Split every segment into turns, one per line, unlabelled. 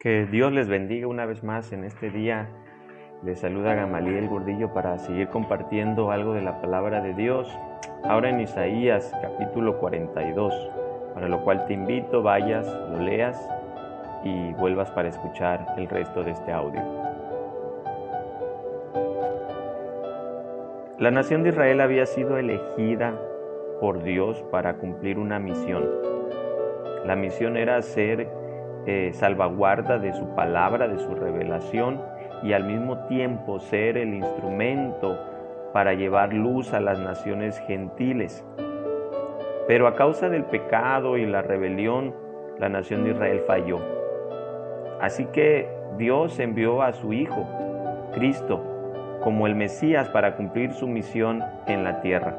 Que Dios les bendiga una vez más en este día. Les saluda Gamaliel Gordillo para seguir compartiendo algo de la palabra de Dios. Ahora en Isaías capítulo 42, para lo cual te invito, vayas, lo leas y vuelvas para escuchar el resto de este audio. La nación de Israel había sido elegida por Dios para cumplir una misión. La misión era ser eh, salvaguarda de su palabra, de su revelación y al mismo tiempo ser el instrumento para llevar luz a las naciones gentiles. Pero a causa del pecado y la rebelión, la nación de Israel falló. Así que Dios envió a su Hijo, Cristo, como el Mesías para cumplir su misión en la tierra.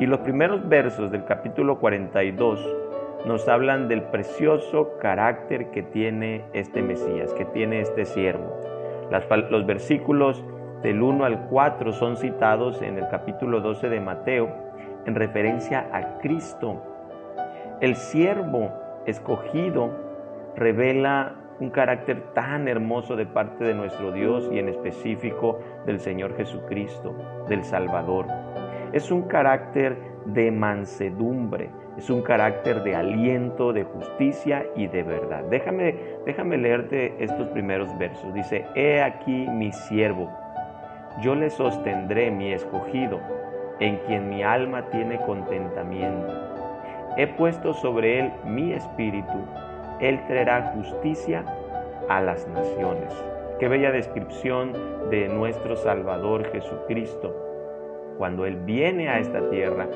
Y los primeros versos del capítulo 42 nos hablan del precioso carácter que tiene este Mesías, que tiene este siervo. los versículos del 1 al 4 son citados en el capítulo 12 de Mateo en referencia a Cristo. El siervo escogido revela un carácter tan hermoso de parte de nuestro Dios y en específico del Señor Jesucristo, del Salvador. Es un carácter de mansedumbre, es un carácter de aliento, de justicia y de verdad. Déjame, déjame leerte estos primeros versos. Dice, He aquí mi siervo, yo le sostendré mi escogido, en quien mi alma tiene contentamiento. He puesto sobre él mi espíritu, él traerá justicia a las naciones. Qué bella descripción de nuestro Salvador Jesucristo. Cuando Él viene a esta tierra,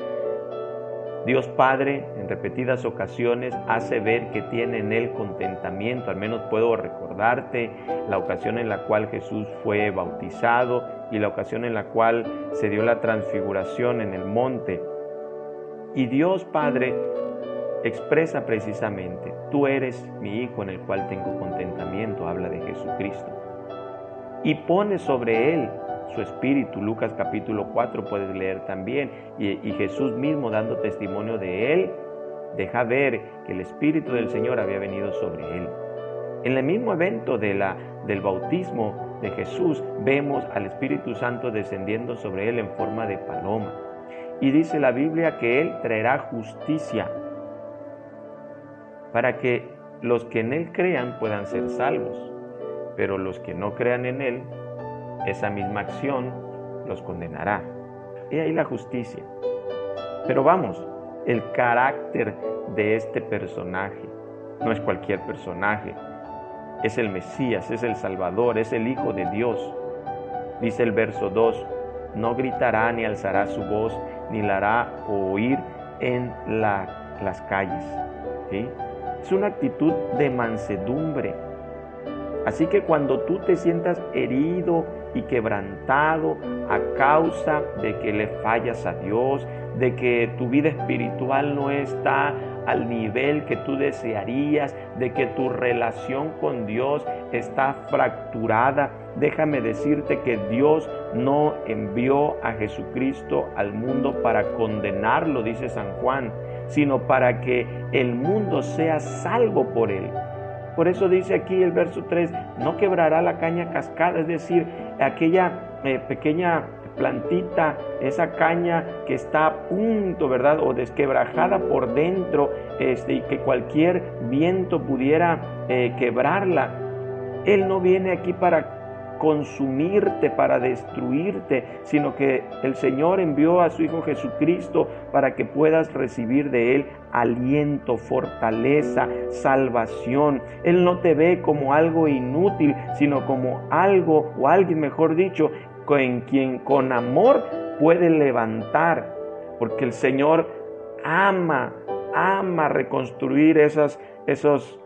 Dios Padre en repetidas ocasiones hace ver que tiene en Él contentamiento. Al menos puedo recordarte la ocasión en la cual Jesús fue bautizado y la ocasión en la cual se dio la transfiguración en el monte. Y Dios Padre expresa precisamente, tú eres mi Hijo en el cual tengo contentamiento, habla de Jesucristo. Y pone sobre Él su espíritu. Lucas capítulo 4 puedes leer también. Y, Jesús mismo dando testimonio de él, deja ver que el espíritu del Señor había venido sobre él. En el mismo evento de la, del bautismo de Jesús vemos al Espíritu Santo descendiendo sobre él en forma de paloma. Y dice la Biblia que él traerá justicia para que los que en él crean puedan ser salvos, pero los que no crean en él esa misma acción los condenará. Y ahí la justicia. Pero vamos, el carácter de este personaje no es cualquier personaje. Es el Mesías, es el Salvador, es el Hijo de Dios. Dice el verso 2, no gritará ni alzará su voz, ni la hará oír en las calles. Es una actitud de mansedumbre. Así que cuando tú te sientas herido, y quebrantado a causa de que le fallas a Dios, de que tu vida espiritual no está al nivel que tú desearías, de que tu relación con Dios está fracturada. Déjame decirte que Dios no envió a Jesucristo al mundo para condenarlo, dice San Juan, sino para que el mundo sea salvo por él. Por eso dice aquí el verso 3, no quebrará la caña cascada, es decir, aquella eh, pequeña plantita, esa caña que está a punto, ¿verdad? O desquebrajada por dentro este, y que cualquier viento pudiera eh, quebrarla. Él no viene aquí para consumirte, para destruirte, sino que el Señor envió a su Hijo Jesucristo para que puedas recibir de Él aliento, fortaleza, salvación. Él no te ve como algo inútil, sino como algo, o alguien mejor dicho, en quien con amor puede levantar, porque el Señor ama, ama reconstruir esas, esos...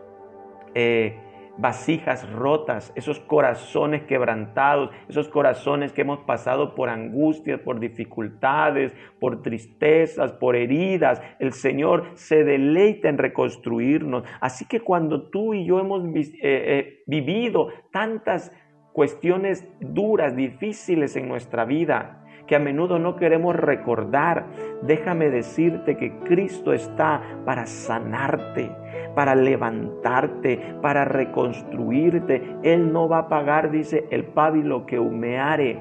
Eh, vasijas rotas, esos corazones quebrantados, esos corazones que hemos pasado por angustias, por dificultades, por tristezas, por heridas. El Señor se deleita en reconstruirnos. Así que cuando tú y yo hemos eh, eh, vivido tantas cuestiones duras, difíciles en nuestra vida, que a menudo no queremos recordar. Déjame decirte que Cristo está para sanarte, para levantarte, para reconstruirte. Él no va a pagar, dice, el pábilo que humeare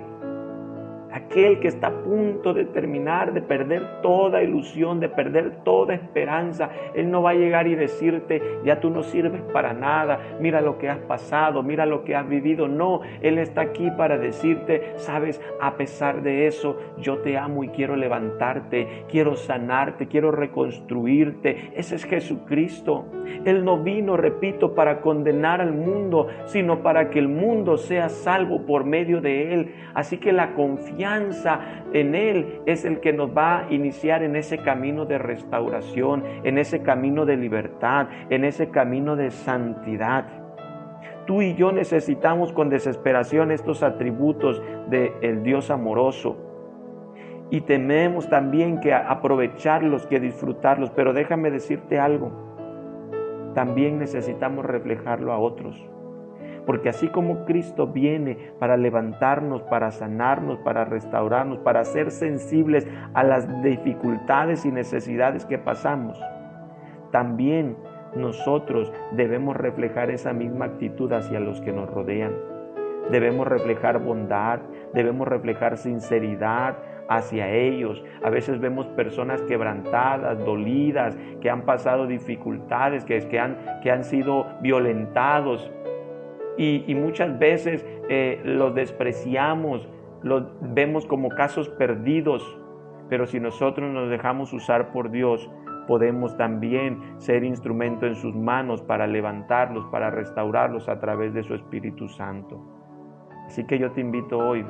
aquel que está a punto de terminar, de perder toda ilusión, de perder toda esperanza, Él no va a llegar y decirte, ya tú no sirves para nada, mira lo que has pasado, mira lo que has vivido. No, Él está aquí para decirte, sabes, a pesar de eso, yo te amo y quiero levantarte, quiero sanarte, quiero reconstruirte. Ese es Jesucristo. Él no vino, repito, para condenar al mundo, sino para que el mundo sea salvo por medio de Él. Así que la confianza en Él es el que nos va a iniciar en ese camino de restauración, en ese camino de libertad, en ese camino de santidad. Tú y yo necesitamos con desesperación estos atributos del Dios amoroso. Y tenemos también que aprovecharlos, que disfrutarlos. Pero déjame decirte algo. También necesitamos reflejarlo a otros. Porque así como Cristo viene para levantarnos, para sanarnos, para restaurarnos, para ser sensibles a las dificultades y necesidades que pasamos, también nosotros debemos reflejar esa misma actitud hacia los que nos rodean. Debemos reflejar bondad, debemos reflejar sinceridad hacia ellos. A veces vemos personas quebrantadas, dolidas, que han pasado dificultades, que, han, han sido violentados y, muchas veces eh, los despreciamos, los vemos como casos perdidos, pero si nosotros nos dejamos usar por Dios, podemos también ser instrumento en sus manos para levantarlos, para restaurarlos a través de su Espíritu Santo. Así que yo te invito hoy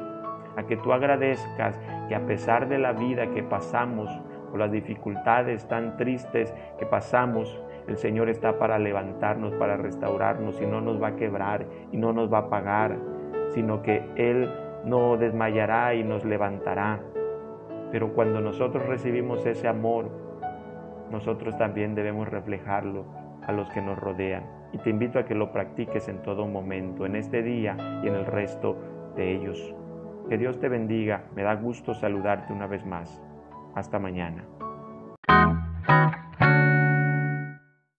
a que tú agradezcas que a pesar de la vida que pasamos, o las dificultades tan tristes que pasamos, el Señor está para levantarnos, para restaurarnos y no nos va a quebrar y no nos va a pagar, sino que Él no desmayará y nos levantará. Pero cuando nosotros recibimos ese amor, nosotros también debemos reflejarlo a los que nos rodean. Y te invito a que lo practiques en todo momento, en este día y en el resto de ellos. Que Dios te bendiga. Me da gusto saludarte una vez más. Hasta mañana.